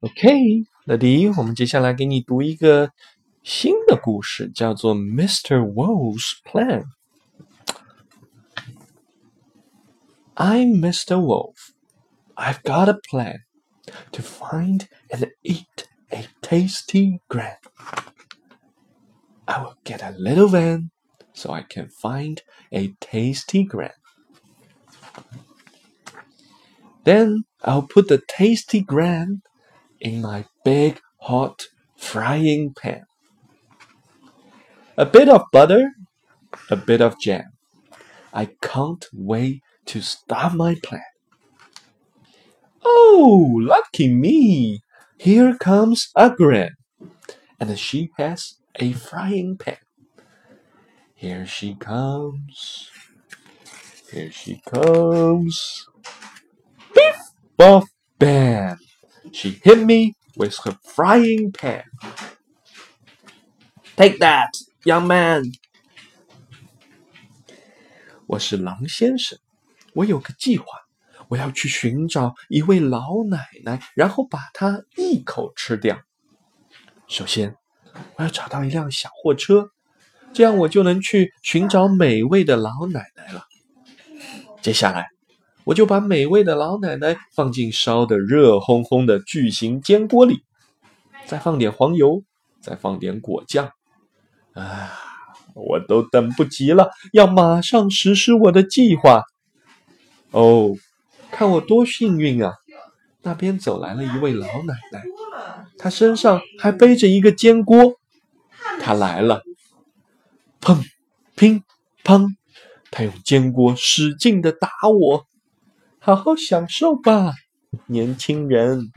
OK，乐迪，我们接下来给你读一个新的故事，叫做《Mr. Wolf's Plan》。I'm Mr. Wolf. I've got a plan to find and eat a tasty gram. I will get a little van so I can find a tasty gram. Then I'll put the tasty gram in my big hot frying pan. A bit of butter, a bit of jam. I can't wait to start my plan. Oh, lucky me! Here comes a gram, and she has a frying pan. Here she comes. Here she comes. Biff! Buff! Bam! She hit me with her frying pan. Take that, young man. 我是狼先生，我有个计划，我要去寻找一位老奶奶，然后把她一口吃掉。首先，我要找到一辆小货车，这样我就能去寻找美味的老奶奶了。接下来。我就把美味的老奶奶放进烧得热烘烘的巨型煎锅里，再放点黄油，再放点果酱。啊，我都等不及了，要马上实施我的计划。哦，看我多幸运啊！那边走来了一位老奶奶，她身上还背着一个煎锅。她来了，砰，乒，砰，她用煎锅使劲的打我。好好享受吧，年轻人。